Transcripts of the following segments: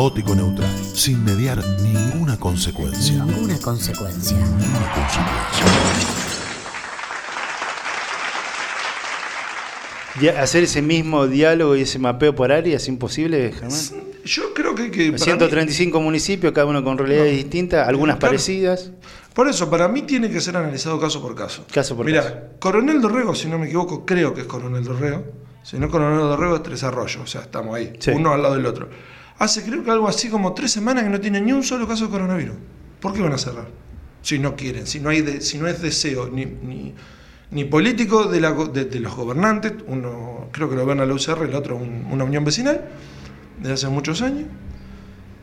caótico neutral, sin mediar ninguna consecuencia. Ninguna consecuencia. Ninguna consecuencia. Hacer ese mismo diálogo y ese mapeo por área es imposible, Germán. Yo creo que... que para mí- 135 municipios, cada uno con realidades distintas, algunas Claro. parecidas. Por eso, para mí tiene que ser analizado caso por caso. Caso por Mirá, caso. Coronel Dorrego, si no me equivoco, creo que es Coronel Dorrego. Si no, Coronel Dorrego es Tres Arroyos, o sea, estamos ahí, Sí. uno al lado del otro. Hace creo que algo así como tres semanas que no tiene ni un solo caso de coronavirus. ¿Por qué van a cerrar? Si no quieren, si no, hay es deseo ni, ni, político de, los gobernantes, uno creo que lo ven a la UCR, el otro un- una unión vecinal, de hace muchos años,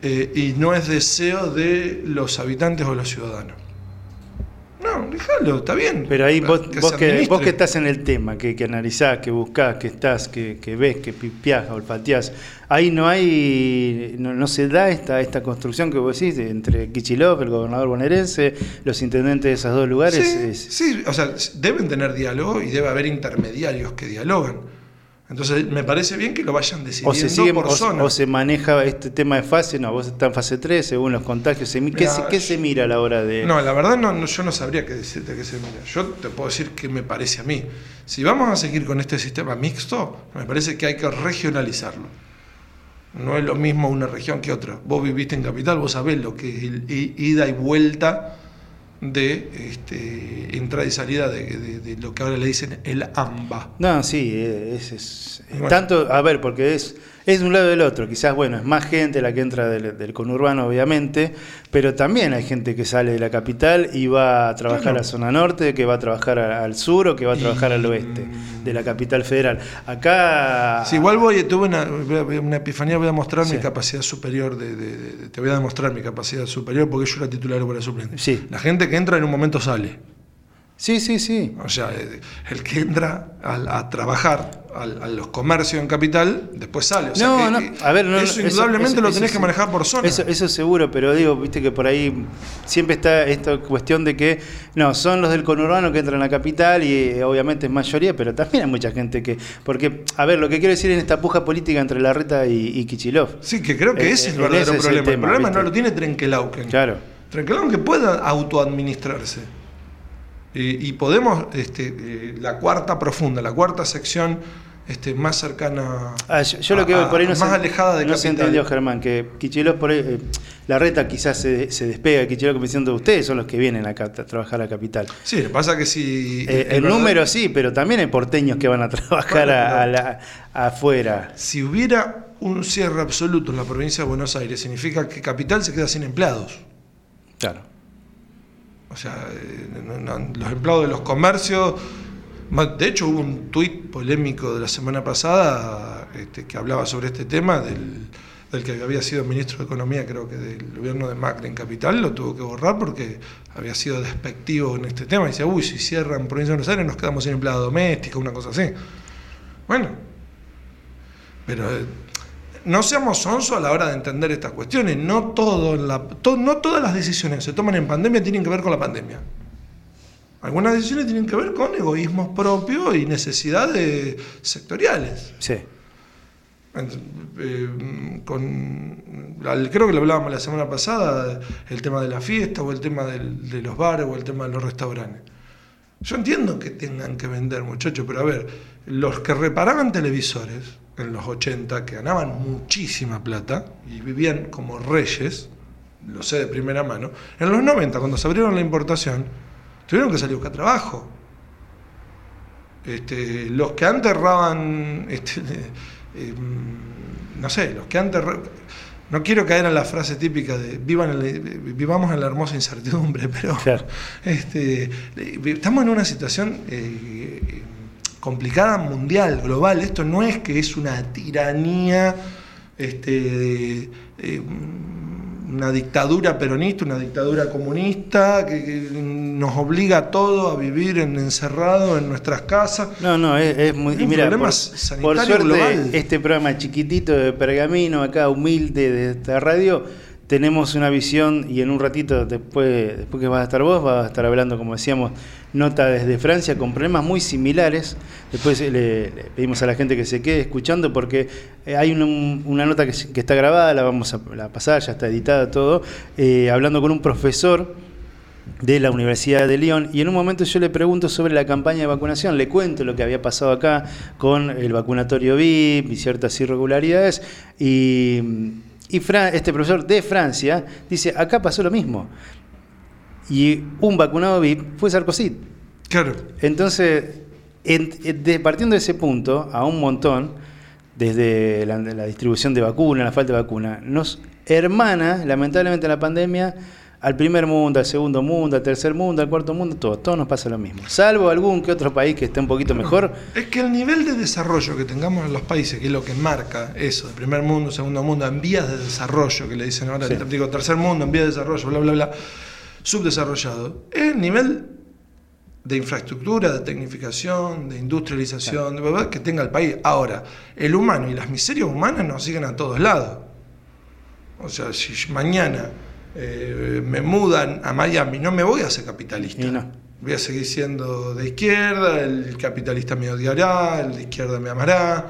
eh, y no es deseo de los habitantes o los ciudadanos. No, déjalo, está bien. Pero ahí vos, Que vos, que, vos que estás en el tema, que, que analizás, que buscás, que estás, que, que ves, que pipiás, olfateás, ahí no hay, no, no se da esta, esta construcción que vos decís de- entre Kichilov, el gobernador bonaerense, los intendentes de esos dos lugares. Sí, es- sí, o sea, deben tener diálogo y debe haber intermediarios que dialogan. Entonces, me parece bien que lo vayan decidiendo o se sigue por o, zona. o se maneja este tema de fase, no, vos estás en fase 3, según los contagios, ¿qué, Mirá, se, qué se mira a la hora de...? No, la verdad no, no, yo no sabría qué decirte que se mira. Yo te puedo decir qué me parece a mí. Si vamos a seguir con este sistema mixto, me parece que hay que regionalizarlo. No es lo mismo una región que otra. Vos viviste en capital, vos sabés lo que es ida y vuelta de este, entrada y salida de, de- de lo que ahora le dicen el AMBA. No, sí, es, es- bueno. tanto, a ver, porque es, es de un lado del otro, quizás, bueno, es más gente la que entra del, del conurbano, obviamente, pero también hay gente que sale de la capital y va a trabajar Claro. a zona norte, que va a trabajar a- al sur o que va a trabajar Y- al oeste de la capital federal. Acá... Si igual voy, tuve una, una epifanía, voy a mostrar Sí. mi capacidad superior, de, de- de- te voy a demostrar mi capacidad superior porque yo era titular por la suplente. Sí. La gente que entra en un momento sale. Sí, sí, sí. O sea, el que entra al- a, trabajar a los comercios en capital, después sale. O sea, no, que- no, a ver, no, eso indudablemente eso- lo tenés que manejar por zona. Eso, eso seguro, pero digo, viste que por ahí siempre está esta cuestión de que, no, son los del conurbano que entran a la capital y eh, obviamente es mayoría, pero también hay mucha gente que. Porque, a ver, lo que quiero decir en esta puja política entre Larreta y, y Kichilov. Sí, que creo que Eh, ese es el eh, verdadero ese es el problema. El, problema ¿viste? no lo tiene Trenkelauken. Claro. Trenkelauken pueda autoadministrarse. Y, y podemos, este, eh, la cuarta profunda, la cuarta sección este, más cercana. Ah, yo, yo lo que a- veo por ahí no, a- más se, alejada de no se capital. entendió, Germán, que Kichilov por ahí, eh, Larreta quizás se, se despega de Kichilov como diciendo ustedes son los que vienen acá a trabajar a capital. Sí, pasa que si. Eh, en el verdad- número sí, pero también hay porteños que van a trabajar Bueno, a- a la- afuera. Si hubiera un cierre absoluto en la provincia de Buenos Aires, significa que Capital se queda sin empleados. Claro. O sea, eh, los empleados de los comercios. De hecho, hubo un tuit polémico de la semana pasada este, que hablaba sobre este tema del, del que había sido ministro de Economía, creo que del gobierno de Macri en Capital, lo tuvo que borrar porque había sido despectivo en este tema. Y decía, uy, si cierran provincia de Buenos Aires nos quedamos sin empleada doméstica, una cosa así. Bueno, pero eh, no seamos sonsos a la hora de entender estas cuestiones. No, todo en la- to- no todas las decisiones que se toman en pandemia tienen que ver con la pandemia. Algunas decisiones tienen que ver con egoísmos propios y necesidades sectoriales. Sí. Eh, con, creo que lo hablábamos la semana pasada, el tema de la fiesta o el tema del- de los bares o el tema de los restaurantes. Yo entiendo que tengan que vender, muchachos, pero a ver, los que reparaban televisores en los 80, que ganaban muchísima plata y vivían como reyes, lo sé de primera mano, en los 90, cuando se abrieron la importación, tuvieron que salir a buscar trabajo. Este, los que antes erraban, este, eh, no sé, los que antes... No quiero caer en la frase típica de vivan en- vivamos en la hermosa incertidumbre, pero Claro. este, estamos en una situación eh, complicada mundial, global. Esto no es que es una tiranía, este, de, una dictadura peronista, una dictadura comunista, que, que nos obliga a todos a vivir en, encerrados en nuestras casas. No, no, es, es muy. Y mira, problema por, sanitario por suerte, global. este programa chiquitito de pergamino, acá humilde de esta radio, tenemos una visión y en un ratito después, después que vas a estar vos, vas a estar hablando, como decíamos, nota desde Francia con problemas muy similares. Después le, pedimos a la gente que se quede escuchando porque eh, hay una, nota que, está grabada, la vamos a pasar, ya está editada todo, eh, hablando con un profesor de la Universidad de Lyon. Y en un momento yo le pregunto sobre la campaña de vacunación, le cuento lo que había pasado acá con el vacunatorio VIP y ciertas irregularidades. Y, y este profesor de Francia dice, acá pasó lo mismo y un vacunado VIP fue Sarkozy. Claro. Entonces, en, de, partiendo de ese punto, a un montón, desde la, la distribución de vacunas, la falta de vacuna, nos hermana, lamentablemente, la pandemia al primer mundo, al segundo mundo, al tercer mundo, al cuarto mundo, todo, todo nos pasa lo mismo. Salvo algún que otro país que esté un poquito mejor. Es que el nivel de desarrollo que tengamos en los países, que es lo que marca eso, el primer mundo, segundo mundo, en vías de desarrollo, que le dicen ahora, sí. digo, tercer mundo, en vías de desarrollo, bla, bla, bla, subdesarrollado, es el nivel de infraestructura, de tecnificación, de industrialización, de verdad que tenga el país. Ahora, el humano y las miserias humanas nos siguen a todos lados. O sea, si mañana eh, me mudan a Miami, no me voy a ser capitalista. No. Voy a seguir siendo de izquierda, el capitalista me odiará, el de izquierda me amará.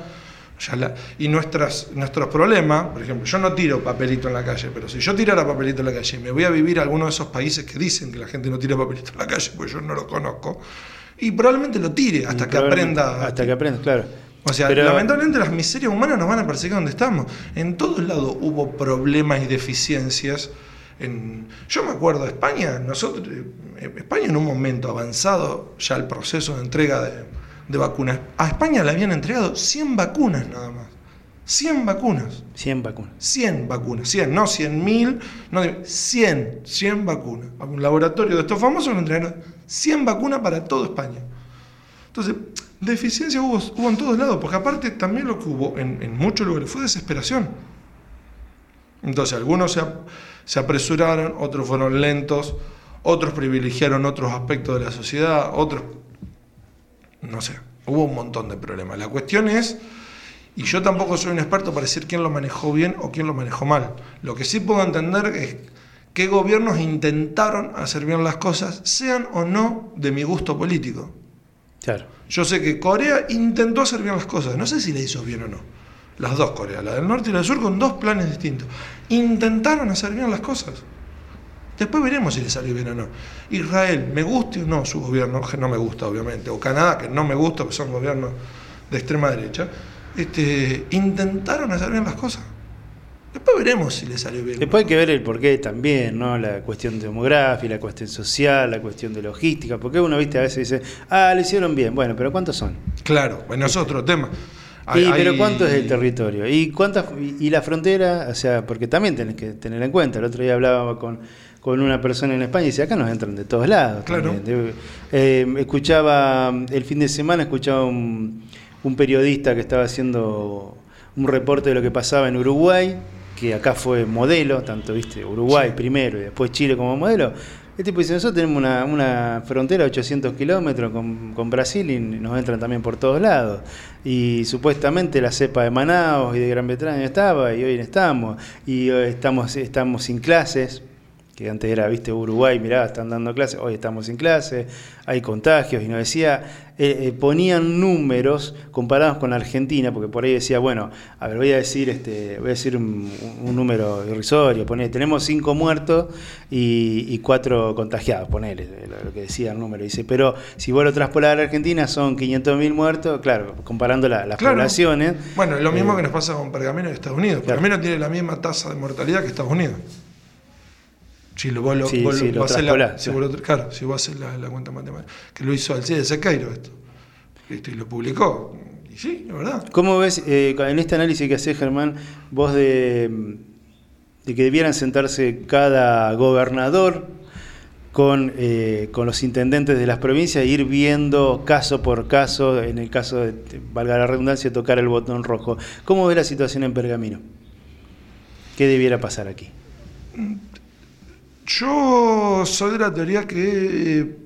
La, y nuestras, nuestros problemas, por ejemplo, yo no tiro papelito en la calle, pero si yo tirara papelito en la calle y me voy a vivir a alguno de esos países que dicen que la gente no tira papelito en la calle, porque yo no lo conozco, y probablemente lo tire hasta que aprenda. Hasta que aprenda, claro. O sea, pero... lamentablemente las miserias humanas nos van a perseguir donde estamos. En todos lados hubo problemas y deficiencias en, yo me acuerdo de España, nosotros, eh, España en un momento avanzado ya el proceso de entrega de, de vacunas, a España le habían entregado 100 vacunas nada más. 100 vacunas. 100 vacunas. 100 vacunas. 100, no 100 mil, no 100, 100 vacunas. A un laboratorio de estos famosos le entregaron 100 vacunas para toda España. Entonces, deficiencia hubo, hubo en todos lados, porque aparte también lo que hubo en, en muchos lugares fue desesperación. Entonces, algunos se, se apresuraron, otros fueron lentos, otros privilegiaron otros aspectos de la sociedad, otros, no sé, hubo un montón de problemas. La cuestión es, y yo tampoco soy un experto para decir quién lo manejó bien o quién lo manejó mal. Lo que sí puedo entender es qué gobiernos intentaron hacer bien las cosas, sean o no de mi gusto político. Claro. Yo sé que Corea intentó hacer bien las cosas, no sé si le hizo bien o no las dos Coreas, la del norte y la del sur, con dos planes distintos. Intentaron hacer bien las cosas. Después veremos si le salió bien o no. Israel, me guste o no su gobierno, que no me gusta obviamente, o Canadá, que no me gusta, porque son gobiernos de extrema derecha, este, intentaron hacer bien las cosas. Después veremos si le salió bien. Después hay que ver el porqué también, ¿no? La cuestión demográfica, la cuestión social, la cuestión de logística. Porque uno, viste, a veces dice, ah, lo hicieron bien. Bueno, pero ¿cuántos son? Claro, bueno, es otro tema. Y, pero ¿cuánto es el territorio? ¿Y cuántas y la frontera? O sea, porque también tenés que tener en cuenta. El otro día hablaba con, con una persona en España y dice, acá nos entran de todos lados. Claro. Eh, escuchaba, el fin de semana escuchaba un, un periodista que estaba haciendo un reporte de lo que pasaba en Uruguay, que acá fue modelo, tanto viste Uruguay sí. primero y después Chile como modelo. El tipo dice, nosotros tenemos una, una frontera de 800 kilómetros con, con, Brasil y nos entran también por todos lados. Y supuestamente la cepa de Manaus y de Gran Bretaña estaba y hoy no estamos. Y hoy estamos, estamos sin clases, que antes era, viste, Uruguay, mirá, están dando clases, hoy estamos sin clases, hay contagios, y nos decía, eh, eh, ponían números comparados con Argentina, porque por ahí decía, bueno, a ver, voy a decir, este, voy a decir un, un número irrisorio, ponele, tenemos cinco muertos y, y cuatro contagiados, ponele, lo, lo, que decía el número, dice, pero si vos lo traspolas a Argentina son 500.000 muertos, claro, comparando la, las claro. poblaciones. Bueno, es lo mismo eh, que nos pasa con Pergamino de Estados Unidos, claro. Pergamino tiene la misma tasa de mortalidad que Estados Unidos. Si lo, vos lo, sí, vos sí, lo, lo haces la, si vos claro, si vos haces la, la, cuenta matemática. Que lo hizo Alcide Sequeiro esto. esto. Y lo publicó. Y sí, la verdad. ¿Cómo ves eh, en este análisis que haces, Germán, vos de, de, que debieran sentarse cada gobernador con, eh, con los intendentes de las provincias e ir viendo caso por caso, en el caso de, valga la redundancia, tocar el botón rojo? ¿Cómo ves la situación en Pergamino? ¿Qué debiera pasar aquí? Yo soy de la teoría que eh,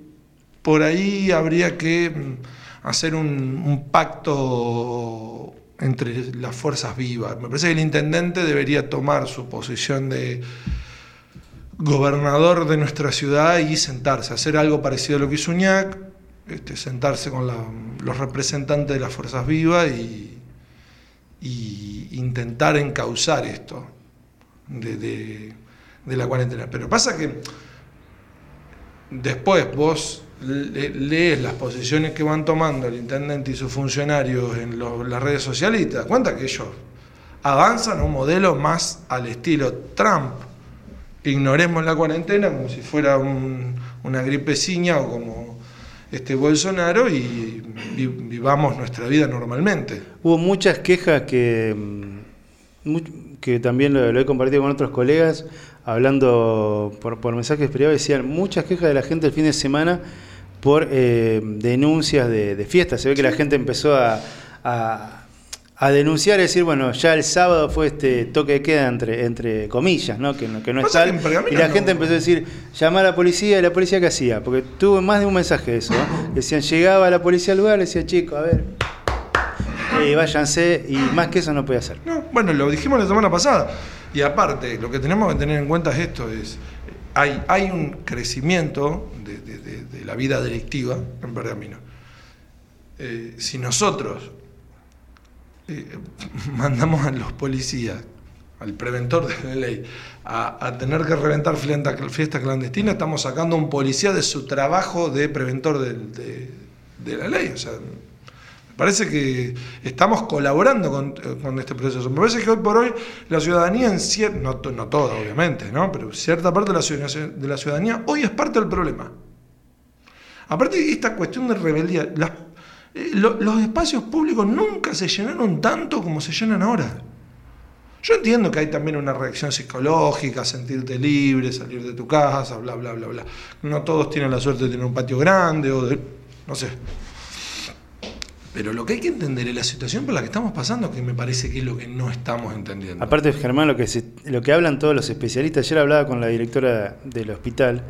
por ahí habría que mm, hacer un, pacto entre las fuerzas vivas. Me parece que el intendente debería tomar su posición de, gobernador de nuestra ciudad y sentarse, hacer algo parecido a lo que hizo Uñac, este, sentarse con los representantes de las fuerzas vivas y, intentar encauzar esto de, la cuarentena. Pero pasa que después vos lees las posiciones que van tomando el intendente y sus funcionarios en las redes sociales y cuenta que ellos avanzan a un modelo más al estilo Trump. Ignoremos la cuarentena como si fuera una gripeciña o como este Bolsonaro y vivamos nuestra vida normalmente. Hubo muchas quejas que, mm, que también lo, he compartido con otros colegas, hablando por, por mensajes privados, decían muchas quejas de la gente el fin de semana por eh, denuncias de, fiestas. Se ve que la gente empezó a a denunciar y decir, bueno, ya el sábado fue este toque de queda entre, entre comillas, ¿no? Que, no, que no es tal. y la gente empezó a decir, llamar a la policía, y la policía qué hacía, porque tuve más de un mensaje de eso, decían, llegaba la policía al lugar, le decía, chicos, a ver, eh, váyanse, y más que eso no puede hacer. bueno, lo dijimos la semana pasada, y aparte, lo que tenemos que tener en cuenta es esto, es, hay, hay un crecimiento de, la vida delictiva en Pergamino. Eh, si nosotros eh, mandamos a los policías, al preventor de la ley, a, tener que reventar fiesta, clandestina, estamos sacando a un policía de su trabajo de preventor de, la ley. Parece que estamos colaborando con, este proceso. Me parece que hoy por hoy la ciudadanía, en cierta, no, no toda obviamente, ¿no? pero cierta parte de la, ciudadanía, de hoy es parte del problema. Aparte, esta cuestión de rebeldía, eh, los espacios públicos nunca se llenaron tanto como se llenan ahora. Yo entiendo que hay también una reacción psicológica, sentirte libre, salir de tu casa, bla, bla, bla, bla. No todos tienen la suerte de tener un patio grande o de... no sé. Pero lo que hay que entender es la situación por la que estamos pasando, que me parece que es lo que no estamos entendiendo. Aparte, Germán, lo que, lo que hablan todos los especialistas, ayer hablaba con la directora del hospital,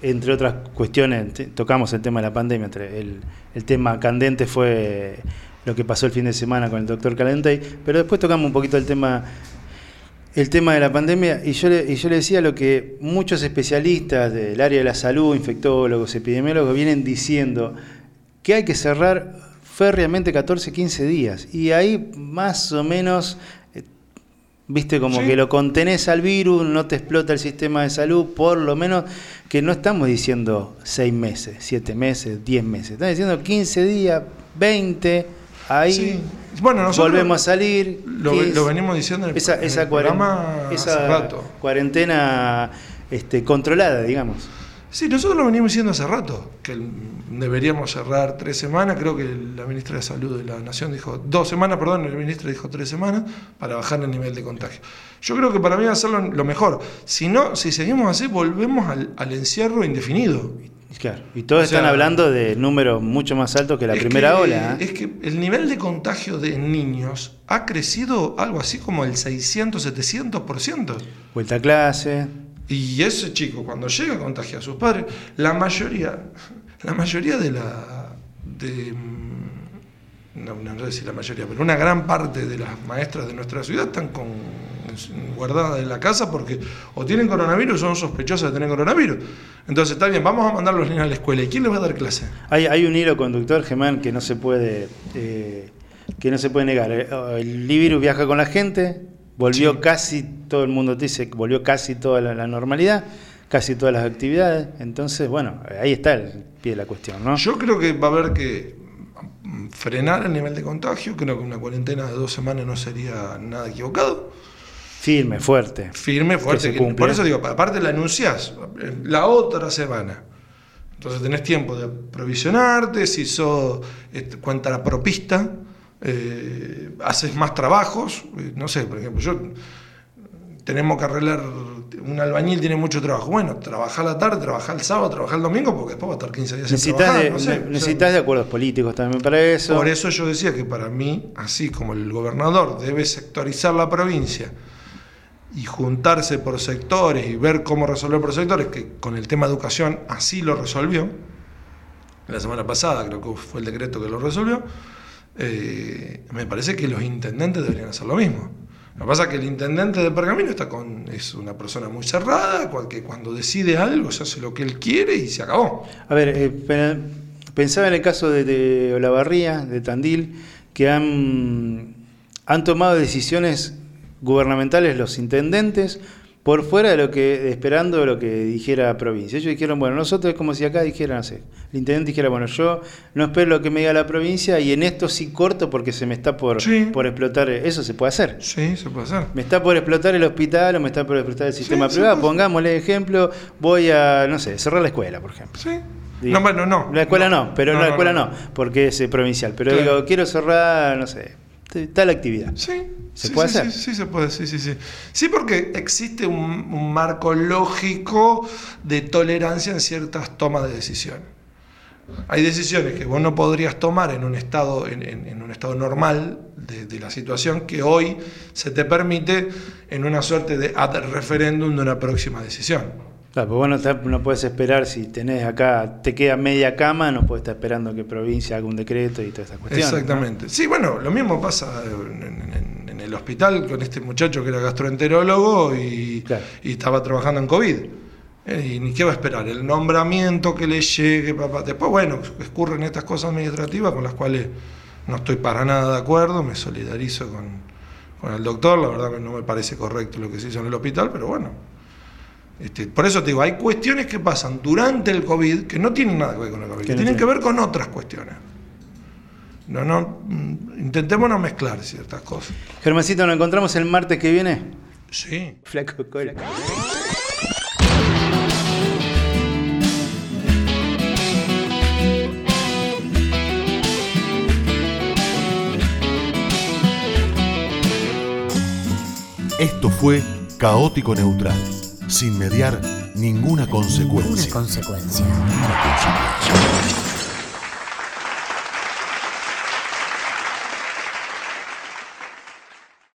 entre otras cuestiones, tocamos el tema de la pandemia, el, tema candente fue lo que pasó el fin de semana con el doctor Calentey, pero después tocamos un poquito el tema, el tema de la pandemia y yo, y yo le decía lo que muchos especialistas del área de la salud, infectólogos, epidemiólogos, vienen diciendo, que hay que cerrar férreamente 14, 15 días y ahí más o menos Viste, como que lo contenés al virus, no te explota el sistema de salud, por lo menos que no estamos diciendo seis meses, siete meses, diez meses, estamos diciendo 15 días, 20, ahí bueno, volvemos a salir. Lo, venimos diciendo en el, esa, esa, cuarentena este, controlada, digamos. Sí, nosotros lo venimos diciendo hace rato, que deberíamos cerrar tres semanas, creo que la ministra de Salud de la Nación dijo, dos semanas, perdón, el ministro dijo tres semanas, para bajar el nivel de contagio. Yo creo que para mí va a ser lo, mejor. Si no, si seguimos así, volvemos al, encierro indefinido. Claro, y todos están hablando de números mucho más altos que la primera ola. ¿eh? Es que el nivel de contagio de niños ha crecido algo así como el 600, 700%. Vuelta a clase. Y ese chico, cuando llega, contagia a sus padres. La mayoría, la mayoría de la. De, mm, no, no sé si la mayoría, pero una gran parte de las maestras de nuestra ciudad están con, guardadas en la casa porque o tienen coronavirus o son sospechosas de tener coronavirus. Entonces está bien, vamos a mandar a los niños a la escuela. ¿Y quién les va a dar clase? Hay, hay un hilo conductor, Germán, que no se puede. Eh, que no se puede negar. El virus viaja con la gente, Volvió casi, todo el mundo dice, volvió casi toda la, normalidad, casi todas las actividades. Entonces, bueno, ahí está el pie de la cuestión, ¿no? Yo creo que va a haber que frenar el nivel de contagio. Creo que una cuarentena de dos semanas no sería nada equivocado. Firme, fuerte. Firme, fuerte. por eso digo, aparte la anunciás la otra semana. Entonces tenés tiempo de provisionarte, si sos este, cuenta la propista eh, haces más trabajos, eh, no sé, por ejemplo, yo tenemos que arreglar, un albañil tiene mucho trabajo, bueno, trabajar la tarde, trabajar el sábado, trabajar el domingo, porque después va a estar 15 días sin trabajar. necesitas de acuerdos políticos también para eso. Por eso yo decía que para mí, así como el gobernador debe sectorizar la provincia y juntarse por sectores y ver cómo resolver por sectores, que con el tema educación así lo resolvió, la semana pasada creo que fue el decreto que lo resolvió, eh, me parece que los intendentes deberían hacer lo mismo. Lo que pasa es que el intendente de Pergamino está con, es una persona muy cerrada, que cuando decide algo se hace lo que él quiere y se acabó. A ver, eh, pensaba en el caso de, de Olavarría, de Tandil, que han, han tomado decisiones gubernamentales los intendentes por fuera de lo que, esperando lo que dijera provincia. Ellos dijeron, bueno, nosotros es como si acá dijeran, no sé, el intendente dijera, bueno, yo no espero lo que me diga la provincia y en esto sí corto porque se me está por, por explotar, eso se puede hacer. Sí, se puede hacer. Me está por explotar el hospital o me está por explotar el sistema privado, pongámosle ejemplo, voy a, no sé, cerrar la escuela, por ejemplo. Sí. no, bueno, no. La escuela no, pero no, la escuela no, porque es provincial. Pero digo, quiero cerrar, no sé, tal actividad. Sí. ¿Se puede hacer? Sí, sí, se puede, sí, sí, sí. Sí, porque existe un, marco lógico de tolerancia en ciertas tomas de decisiones. Hay decisiones que vos no podrías tomar en un estado, en, un estado normal de, la situación que hoy se te permite en una suerte de ad referéndum de una próxima decisión. Claro, pues bueno, no puedes esperar, si tenés acá, te queda media cama, no puedes estar esperando que provincia haga un decreto y todas esas cuestiones. Exactamente. Sí, bueno, lo mismo pasa en, el hospital con este muchacho que era gastroenterólogo y, estaba trabajando en COVID. Eh, y ni qué va a esperar, el nombramiento que le llegue, papá. Después, bueno, escurren estas cosas administrativas con las cuales no estoy para nada de acuerdo, me solidarizo con, con el doctor, la verdad que no me parece correcto lo que se hizo en el hospital, pero bueno, este, por eso te digo, hay cuestiones que pasan durante el COVID que no tienen nada que ver con el COVID, que tienen que ver con otras cuestiones. No, no, mm, intentemos no mezclar ciertas cosas. Germancito, ¿nos encontramos el martes que viene? Sí. Flaco cola. Esto fue Caótico Neutral sin mediar ninguna consecuencia. Ninguna consecuencia.